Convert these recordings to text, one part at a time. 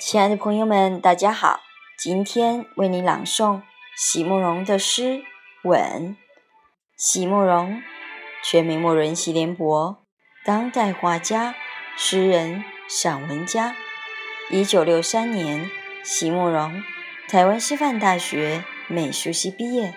亲爱的朋友们，大家好！今天为你朗诵席慕容的诗《吻》。席慕容，全名慕人席联博，当代画家、诗人、散文家。一九六三年，席慕容台湾师范大学美术系毕业。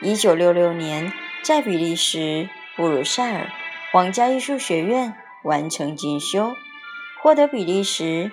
一九六六年，在比利时布鲁塞尔皇家艺术学院完成进修，获得比利时。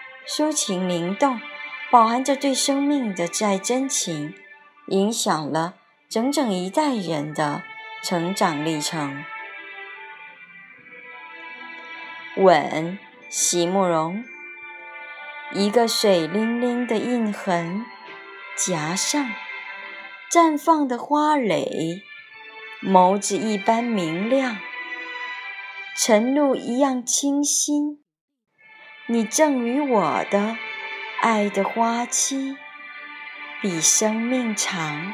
抒情灵动，饱含着对生命的挚爱真情，影响了整整一代人的成长历程。吻，席慕容。一个水灵灵的印痕，颊上绽放的花蕾，眸子一般明亮，晨露一样清新。你赠予我的爱的花期，比生命长。